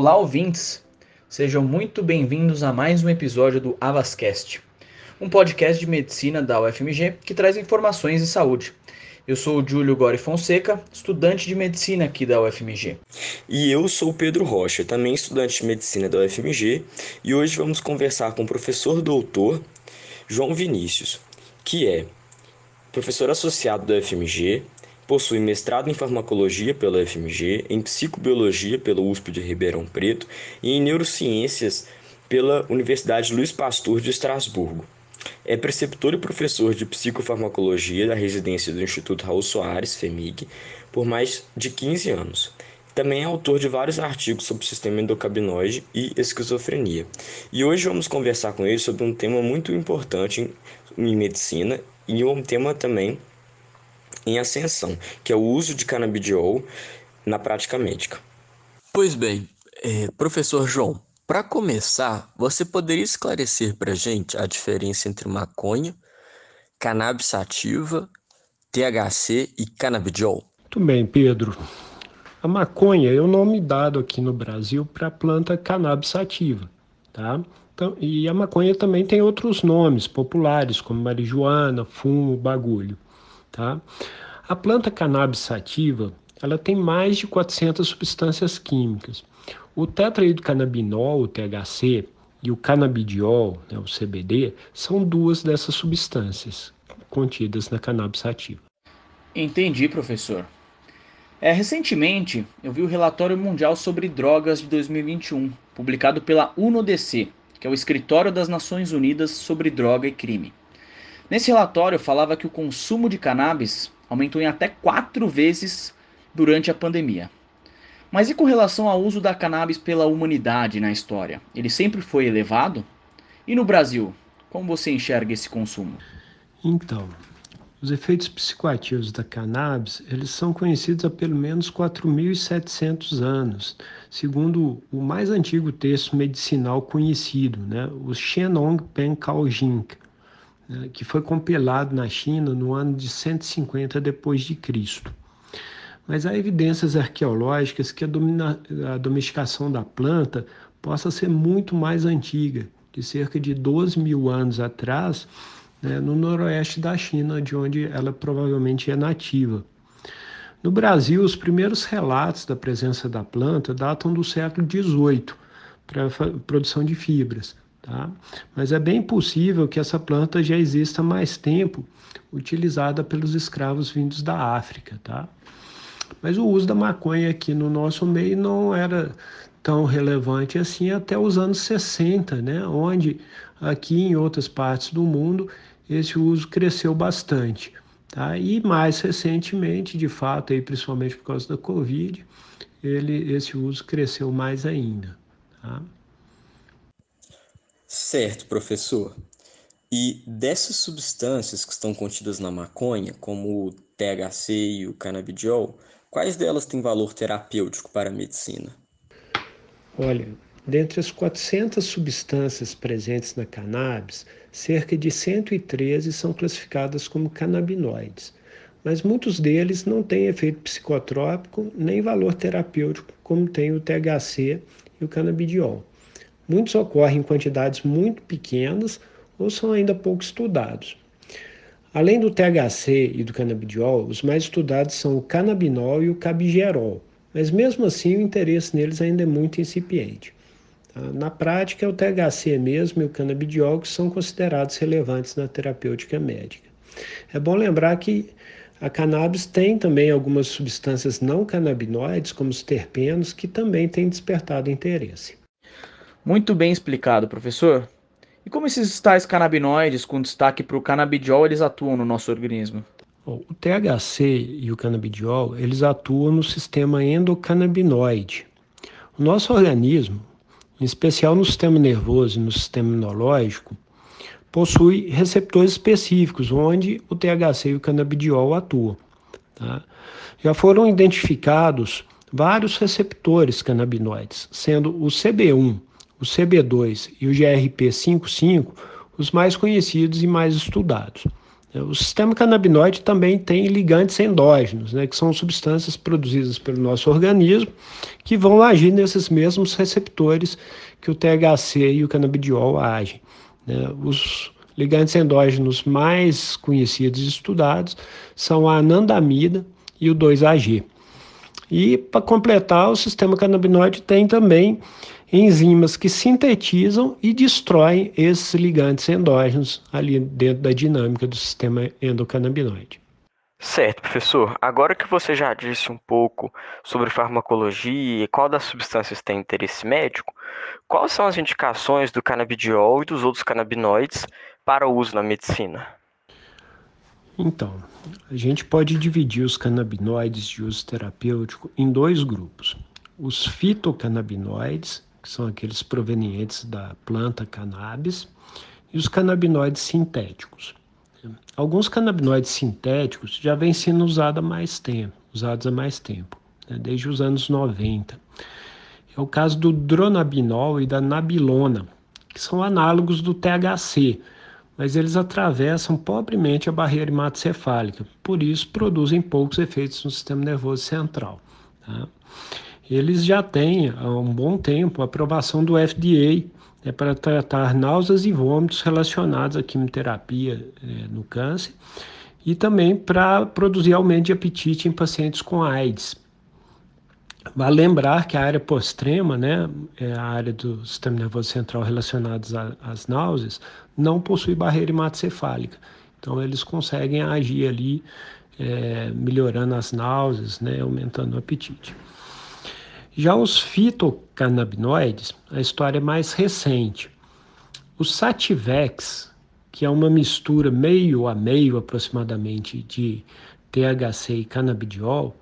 Olá, ouvintes! Sejam muito bem-vindos a mais um episódio do Avascast, um podcast de medicina da UFMG que traz informações de saúde. Eu sou o Júlio Gori Fonseca, estudante de medicina aqui da UFMG. E eu sou o Pedro Rocha, também estudante de medicina da UFMG, e hoje vamos conversar com o professor doutor João Vinícius, que é professor associado da UFMG, Possui mestrado em farmacologia pela UFMG, em psicobiologia pela USP de Ribeirão Preto e em neurociências pela Universidade Luiz Pasteur de Estrasburgo. É preceptor e professor de psicofarmacologia da residência do Instituto Raul Soares, FEMIG, por mais de 15 anos. Também é autor de vários artigos sobre o sistema endocabinoide e esquizofrenia. E hoje vamos conversar com ele sobre um tema muito importante em medicina e um tema também em ascensão, que é o uso de canabidiol na prática médica. Pois bem, é, professor João, para começar, você poderia esclarecer para a gente a diferença entre maconha, cannabis sativa, THC e canabidiol? Muito bem, Pedro. A maconha é o nome dado aqui no Brasil para a planta cannabis sativa, tá? Então, e a maconha também tem outros nomes populares, como marijuana, fumo, bagulho. Tá? A planta cannabis sativa ela tem mais de 400 substâncias químicas. O tetraidrocannabinol, o THC, e o canabidiol, né, o CBD, são duas dessas substâncias contidas na cannabis sativa. Entendi, professor. É, recentemente, eu vi o relatório mundial sobre drogas de 2021, publicado pela UNODC, que é o Escritório das Nações Unidas sobre Droga e Crime. Nesse relatório falava que o consumo de cannabis aumentou em até quatro vezes durante a pandemia. Mas e com relação ao uso da cannabis pela humanidade na história? Ele sempre foi elevado? E no Brasil, como você enxerga esse consumo? Então, os efeitos psicoativos da cannabis, eles são conhecidos há pelo menos 4.700 anos, segundo o mais antigo texto medicinal conhecido, né, o Shenong Pen Kao Jing, né, que foi compilado na China no ano de 150 depois de Cristo. Mas há evidências arqueológicas que a, domina, a domesticação da planta possa ser muito mais antiga, de cerca de 12 mil anos atrás, né, no noroeste da China, de onde ela provavelmente é nativa. No Brasil, os primeiros relatos da presença da planta datam do século XVIII para a produção de fibras. Tá? Mas é bem possível que essa planta já exista há mais tempo, utilizada pelos escravos vindos da África. Tá? Mas o uso da maconha aqui no nosso meio não era tão relevante assim até os anos 60, né? onde aqui em outras partes do mundo esse uso cresceu bastante. Tá? E mais recentemente, de fato, aí, principalmente por causa da Covid, ele, esse uso cresceu mais ainda. Tá? Certo, professor. E dessas substâncias que estão contidas na maconha, como o THC e o canabidiol, quais delas têm valor terapêutico para a medicina? Olha, dentre as 400 substâncias presentes na cannabis, cerca de 113 são classificadas como canabinoides, mas muitos deles não têm efeito psicotrópico nem valor terapêutico, como tem o THC e o canabidiol. Muitos ocorrem em quantidades muito pequenas ou são ainda pouco estudados. Além do THC e do canabidiol, os mais estudados são o canabinol e o cabigerol, mas mesmo assim o interesse neles ainda é muito incipiente. Tá? Na prática, é o THC mesmo e o canabidiol que são considerados relevantes na terapêutica médica. É bom lembrar que a cannabis tem também algumas substâncias não canabinoides, como os terpenos, que também têm despertado interesse. Muito bem explicado, professor. E como esses tais canabinoides, com destaque para o canabidiol, eles atuam no nosso organismo? O THC e o canabidiol, eles atuam no sistema endocannabinoide. O nosso organismo, em especial no sistema nervoso e no sistema imunológico, possui receptores específicos onde o THC e o canabidiol atuam. Tá? Já foram identificados vários receptores canabinoides, sendo o CB1 o CB2 e o GRP55 os mais conhecidos e mais estudados. O sistema canabinoide também tem ligantes endógenos, né, que são substâncias produzidas pelo nosso organismo que vão agir nesses mesmos receptores que o THC e o canabidiol agem. Né. Os ligantes endógenos mais conhecidos e estudados são a anandamida e o 2-AG. E para completar, o sistema canabinoide tem também enzimas que sintetizam e destroem esses ligantes endógenos ali dentro da dinâmica do sistema endocannabinoide. Certo, professor. Agora que você já disse um pouco sobre farmacologia e qual das substâncias tem interesse médico, quais são as indicações do canabidiol e dos outros canabinoides para o uso na medicina? Então, a gente pode dividir os canabinoides de uso terapêutico em dois grupos: os fitocannabinoides que são aqueles provenientes da planta cannabis, e os canabinoides sintéticos. Alguns canabinoides sintéticos já vêm sendo usados há mais tempo, usados há mais tempo, né, desde os anos 90. É o caso do dronabinol e da nabilona, que são análogos do THC, mas eles atravessam pobremente a barreira hematocefálica, por isso produzem poucos efeitos no sistema nervoso central. Tá? eles já têm há um bom tempo a aprovação do FDA né, para tratar náuseas e vômitos relacionados à quimioterapia é, no câncer e também para produzir aumento de apetite em pacientes com AIDS. Vale lembrar que a área pós-trema, né, é a área do sistema nervoso central relacionada às náuseas, não possui barreira hematocefálica. Então, eles conseguem agir ali, é, melhorando as náuseas, né, aumentando o apetite. Já os fitocannabinoides, a história é mais recente. O Sativex, que é uma mistura meio a meio aproximadamente de THC e canabidiol,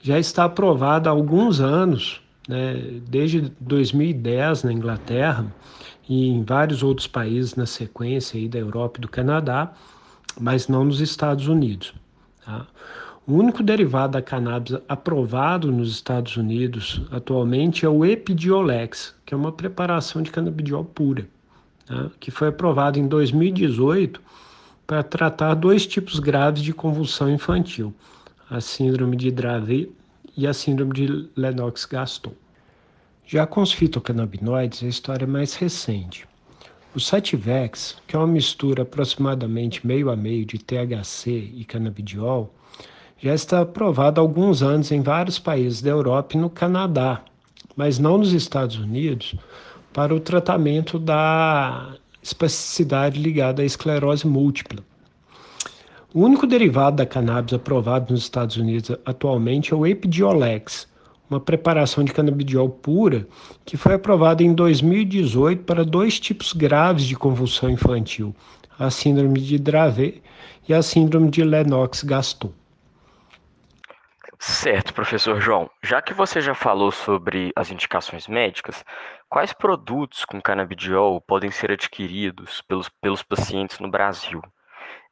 já está aprovado há alguns anos, né, desde 2010 na Inglaterra e em vários outros países na sequência aí da Europa e do Canadá, mas não nos Estados Unidos. Tá? O único derivado da cannabis aprovado nos Estados Unidos atualmente é o Epidiolex, que é uma preparação de canabidiol pura, né, que foi aprovado em 2018 para tratar dois tipos graves de convulsão infantil, a síndrome de Dravet e a síndrome de Lennox-Gastaut. Já com os fitocannabinoides, a história é mais recente. O Sativex, que é uma mistura aproximadamente meio a meio de THC e canabidiol, já está aprovado há alguns anos em vários países da Europa e no Canadá, mas não nos Estados Unidos, para o tratamento da espasticidade ligada à esclerose múltipla. O único derivado da cannabis aprovado nos Estados Unidos atualmente é o Epidiolex, uma preparação de canabidiol pura que foi aprovada em 2018 para dois tipos graves de convulsão infantil, a síndrome de Dravet e a síndrome de Lennox-Gastaut. Certo, professor João. Já que você já falou sobre as indicações médicas, quais produtos com canabidiol podem ser adquiridos pelos, pelos pacientes no Brasil?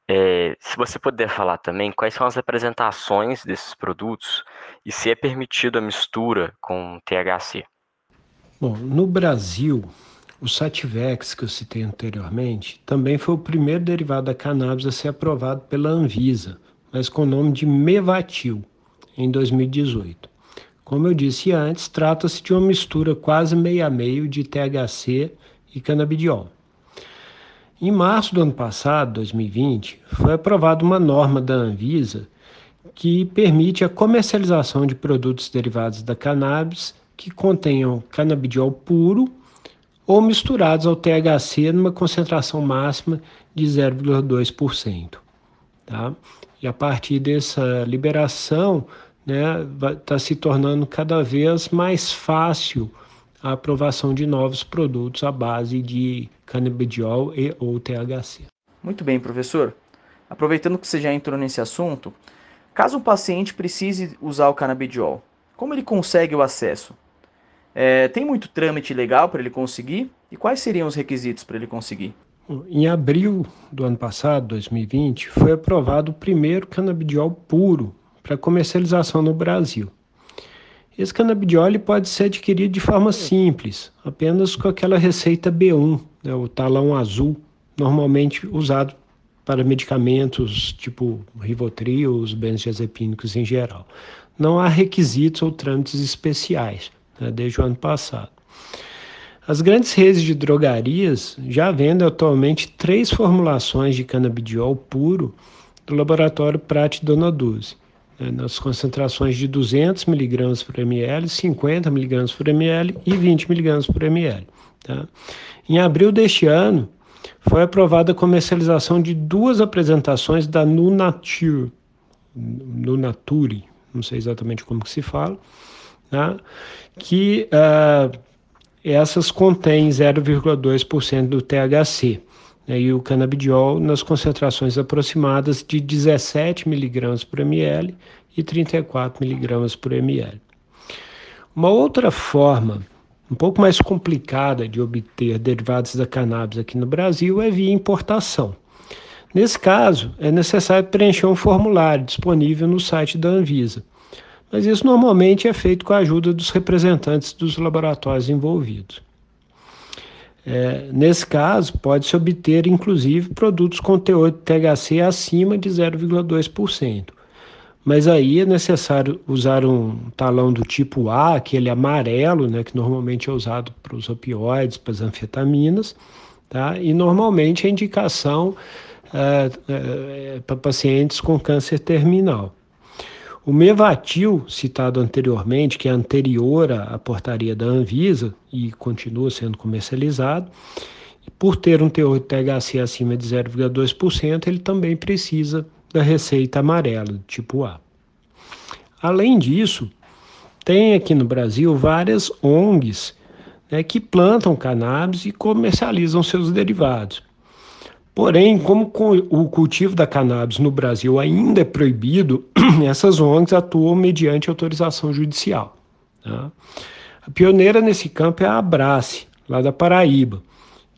É, se você puder falar também quais são as apresentações desses produtos e se é permitido a mistura com THC. Bom, no Brasil, o Sativex, que eu citei anteriormente, também foi o primeiro derivado da cannabis a ser aprovado pela Anvisa, mas com o nome de Mevatil em 2018. Como eu disse antes, trata-se de uma mistura quase meio a meio de THC e canabidiol. Em março do ano passado, 2020, foi aprovada uma norma da Anvisa que permite a comercialização de produtos derivados da cannabis que contenham canabidiol puro ou misturados ao THC numa concentração máxima de 0,2%. Tá? E a partir dessa liberação, né, está se tornando cada vez mais fácil a aprovação de novos produtos à base de canabidiol e ou THC. Muito bem, professor. Aproveitando que você já entrou nesse assunto, caso o paciente precise usar o canabidiol, como ele consegue o acesso? É, tem muito trâmite legal para ele conseguir? E quais seriam os requisitos para ele conseguir? Em abril do ano passado, 2020, foi aprovado o primeiro canabidiol puro para comercialização no Brasil. Esse canabidiol pode ser adquirido de forma simples, apenas com aquela receita B1, né, o talão azul, normalmente usado para medicamentos tipo Rivotril, os benzodiazepínicos em geral. Não há requisitos ou trâmites especiais né, desde o ano passado. As grandes redes de drogarias já vendem atualmente três formulações de canabidiol puro do laboratório Prat Dona Duze, né, nas concentrações de 200 mg por ml, 50 mg por ml e 20 mg por ml. Tá? Em abril deste ano, foi aprovada a comercialização de duas apresentações da Nunature, Nunature, não sei exatamente como que se fala, né? que uh, essas contêm 0,2% do THC né? e o canabidiol nas concentrações aproximadas de 17 mg por ml e 34 mg por ml. Uma outra forma um pouco mais complicada de obter derivados da cannabis aqui no Brasil é via importação. Nesse caso, é necessário preencher um formulário disponível no site da Anvisa, mas isso normalmente é feito com a ajuda dos representantes dos laboratórios envolvidos. É, nesse caso, pode-se obter inclusive produtos com teor de THC acima de 0,2%. Mas aí é necessário usar um talão do tipo A, aquele amarelo, né, que normalmente é usado para os opioides, para as anfetaminas, tá? e normalmente a indicação é, é, para pacientes com câncer terminal. O Mevatil, citado anteriormente, que é anterior à portaria da Anvisa e continua sendo comercializado, por ter um teor de THC acima de 0,2%, ele também precisa da receita amarela, tipo A. Além disso, tem aqui no Brasil várias ONGs né, que plantam cannabis e comercializam seus derivados. Porém, como o cultivo da cannabis no Brasil ainda é proibido, essas ONGs atuam mediante autorização judicial. Tá? A pioneira nesse campo é a Abrace, lá da Paraíba,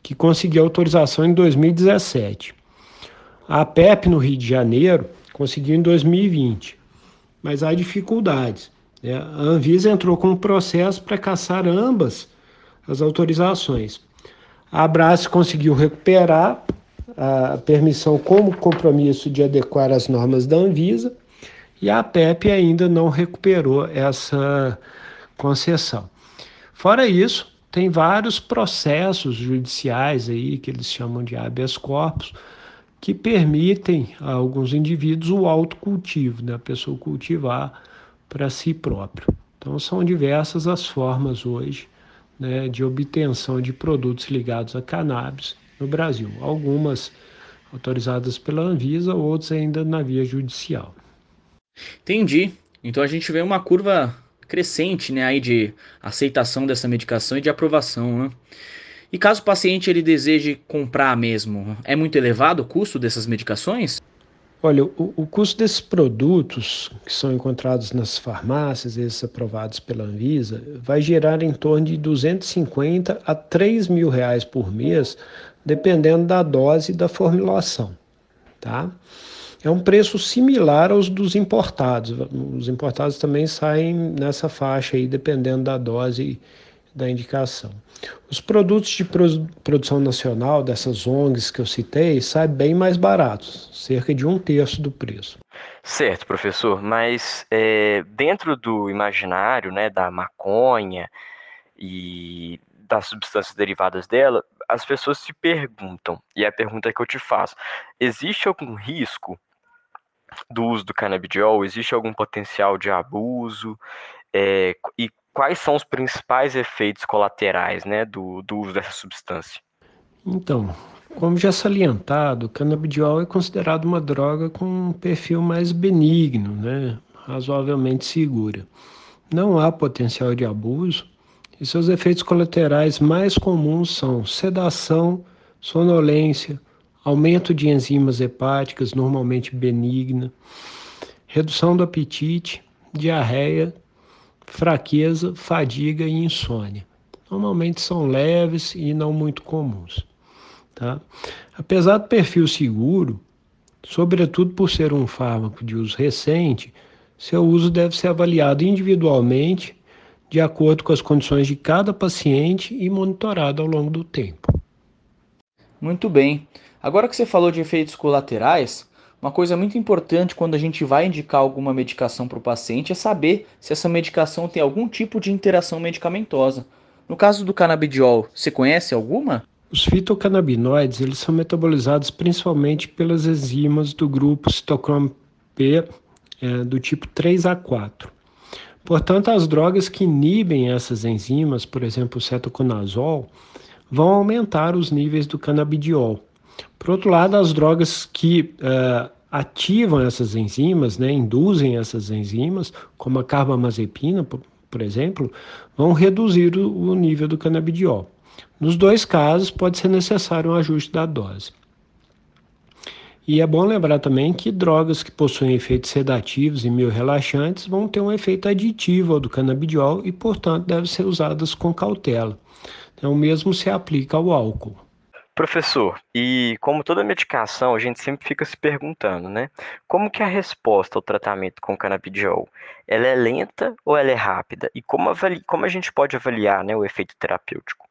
que conseguiu autorização em 2017. A PEP no Rio de Janeiro conseguiu em 2020, mas há dificuldades. Né? A Anvisa entrou com um processo para caçar ambas as autorizações. A Abrace conseguiu recuperar a permissão como compromisso de adequar as normas da Anvisa e a PEP ainda não recuperou essa concessão. Fora isso, tem vários processos judiciais aí que eles chamam de habeas corpus, que permitem a alguns indivíduos o autocultivo, né? a pessoa cultivar para si próprio. Então, são diversas as formas hoje né, de obtenção de produtos ligados a cannabis no Brasil. Algumas autorizadas pela Anvisa, outras ainda na via judicial. Entendi. Então a gente vê uma curva crescente né, aí de aceitação dessa medicação e de aprovação. Né? E caso o paciente ele deseje comprar mesmo, é muito elevado o custo dessas medicações? Olha, o, o custo desses produtos que são encontrados nas farmácias, esses aprovados pela Anvisa, vai gerar em torno de 250 a 3 mil reais por mês, dependendo da dose e da formulação, tá? É um preço similar aos dos importados. Os importados também saem nessa faixa aí, dependendo da dose da indicação. Os produtos de produção nacional dessas ONGs que eu citei saem bem mais baratos, cerca de um terço do preço. Certo, professor, mas é, dentro do imaginário né, da maconha e das substâncias derivadas dela, as pessoas se perguntam, e é a pergunta que eu te faço: existe algum risco do uso do canabidiol? Existe algum potencial de abuso? É, e quais são os principais efeitos colaterais né, do, do uso dessa substância? Então, como já salientado, o canabidiol é considerado uma droga com um perfil mais benigno, né, razoavelmente segura. Não há potencial de abuso e seus efeitos colaterais mais comuns são sedação, sonolência, aumento de enzimas hepáticas, normalmente benigna, redução do apetite, diarreia, fraqueza, fadiga e insônia. Normalmente são leves e não muito comuns. Tá? Apesar do perfil seguro, sobretudo por ser um fármaco de uso recente, seu uso deve ser avaliado individualmente, de acordo com as condições de cada paciente e monitorado ao longo do tempo. Muito bem. Agora que você falou de efeitos colaterais, uma coisa muito importante quando a gente vai indicar alguma medicação para o paciente é saber se essa medicação tem algum tipo de interação medicamentosa. No caso do canabidiol, você conhece alguma? Os fitocannabinoides eles são metabolizados principalmente pelas enzimas do grupo citocromo P é, do tipo 3A4. Portanto, as drogas que inibem essas enzimas, por exemplo, o cetoconazol, vão aumentar os níveis do canabidiol. Por outro lado, as drogas que uh, ativam essas enzimas, né, induzem essas enzimas, como a carbamazepina, por, exemplo, vão reduzir o nível do canabidiol. Nos dois casos, pode ser necessário um ajuste da dose. E é bom lembrar também que drogas que possuem efeitos sedativos e meio relaxantes vão ter um efeito aditivo ao do canabidiol e, portanto, devem ser usadas com cautela. Então, o mesmo se aplica ao álcool. Professor, e como toda medicação, a gente sempre fica se perguntando, né? Como que é a resposta ao tratamento com canabidiol? Ela é lenta ou ela é rápida? E como, avali... como a gente pode avaliar né, o efeito terapêutico?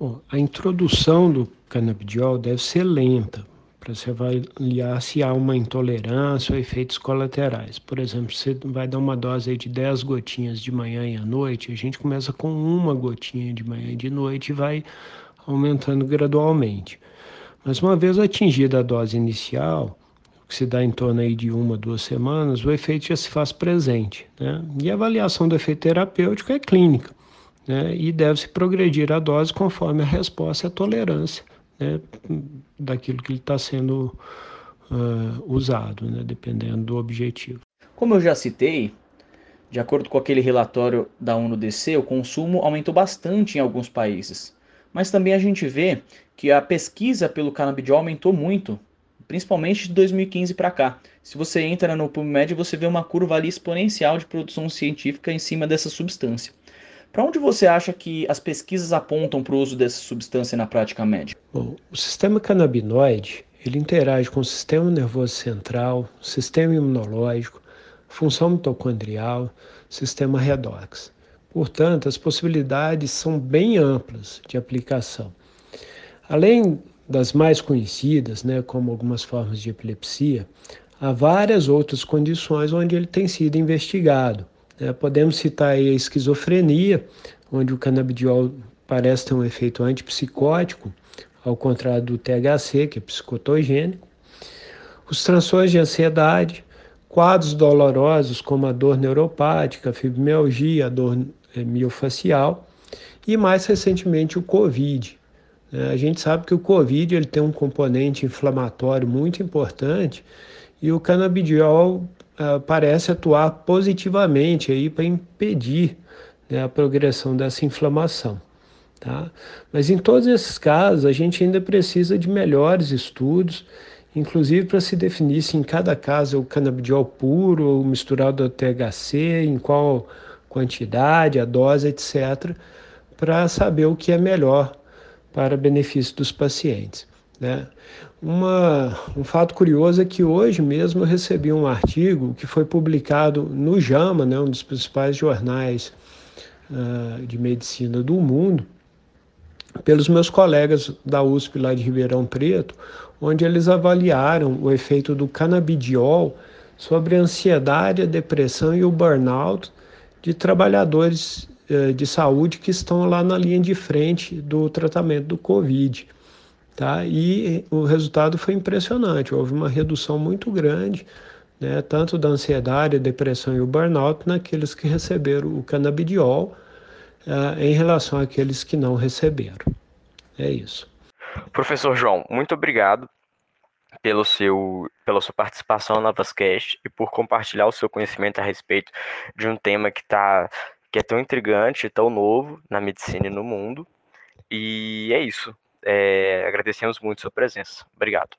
Bom, a introdução do canabidiol deve ser lenta, para se avaliar se há uma intolerância ou efeitos colaterais. Por exemplo, você vai dar uma dose de 10 gotinhas de manhã e à noite, a gente começa com uma gotinha de manhã e de noite e vai aumentando gradualmente. Mas uma vez atingida a dose inicial, que se dá em torno aí de uma, duas semanas, o efeito já se faz presente. Né? E a avaliação do efeito terapêutico é clínica, né? e deve-se progredir a dose conforme a resposta e a tolerância né? daquilo que está sendo uh, usado, né? dependendo do objetivo. Como eu já citei, de acordo com aquele relatório da ONU-DC, o consumo aumentou bastante em alguns países. Mas também a gente vê que a pesquisa pelo canabidiol aumentou muito, principalmente de 2015 para cá. Se você entra no PubMed, você vê uma curva ali exponencial de produção científica em cima dessa substância. Para onde você acha que as pesquisas apontam para o uso dessa substância na prática médica? Bom, o sistema canabinoide ele interage com o sistema nervoso central, sistema imunológico, função mitocondrial, sistema redox. Portanto, as possibilidades são bem amplas de aplicação. Além das mais conhecidas, né, como algumas formas de epilepsia, há várias outras condições onde ele tem sido investigado. Né? Podemos citar a esquizofrenia, onde o canabidiol parece ter um efeito antipsicótico, ao contrário do THC, que é psicotogênico. Os transtornos de ansiedade, quadros dolorosos como a dor neuropática, a fibromialgia, a dor é, miofacial e mais recentemente o COVID. É, a gente sabe que o COVID ele tem um componente inflamatório muito importante e o canabidiol uh, parece atuar positivamente aí para impedir né, a progressão dessa inflamação. Tá? Mas em todos esses casos a gente ainda precisa de melhores estudos, inclusive para se definir se em cada caso é o canabidiol puro ou misturado ao THC, em qual quantidade, a dose, etc., para saber o que é melhor para benefício dos pacientes. Né? Uma, um fato curioso é que hoje mesmo eu recebi um artigo que foi publicado no JAMA, né, um dos principais jornais uh, de medicina do mundo, pelos meus colegas da USP lá de Ribeirão Preto, onde eles avaliaram o efeito do canabidiol sobre a ansiedade, a depressão e o burnout de trabalhadores eh, de saúde que estão lá na linha de frente do tratamento do Covid. Tá? E o resultado foi impressionante, houve uma redução muito grande, né, tanto da ansiedade, depressão e o burnout naqueles que receberam o canabidiol uh, em relação àqueles que não receberam. É isso. Professor João, muito obrigado pelo seu, pela sua participação na Novascast e por compartilhar o seu conhecimento a respeito de um tema que, tá, que é tão intrigante, tão novo na medicina e no mundo. E é isso. É, agradecemos muito a sua presença. Obrigado.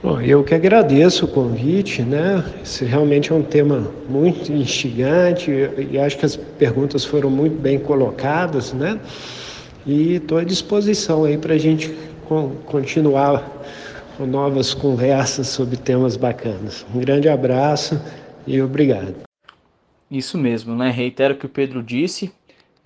Bom, eu que agradeço o convite, né? Esse realmente é um tema muito instigante e acho que as perguntas foram muito bem colocadas, né? E estou à disposição aí para a gente continuar com novas conversas sobre temas bacanas. Um grande abraço e obrigado. Isso mesmo, né? Reitero o que o Pedro disse.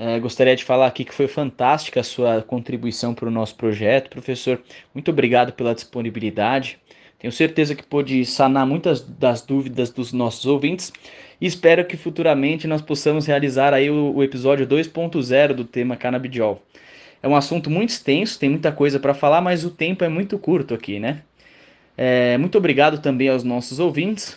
É, gostaria de falar aqui que foi fantástica a sua contribuição para o nosso projeto. Professor, muito obrigado pela disponibilidade. Tenho certeza que pôde sanar muitas das dúvidas dos nossos ouvintes e espero que futuramente nós possamos realizar aí o, o episódio 2.0 do tema canabidiol. É um assunto muito extenso, tem muita coisa para falar, mas o tempo é muito curto aqui, né? É, muito obrigado também aos nossos ouvintes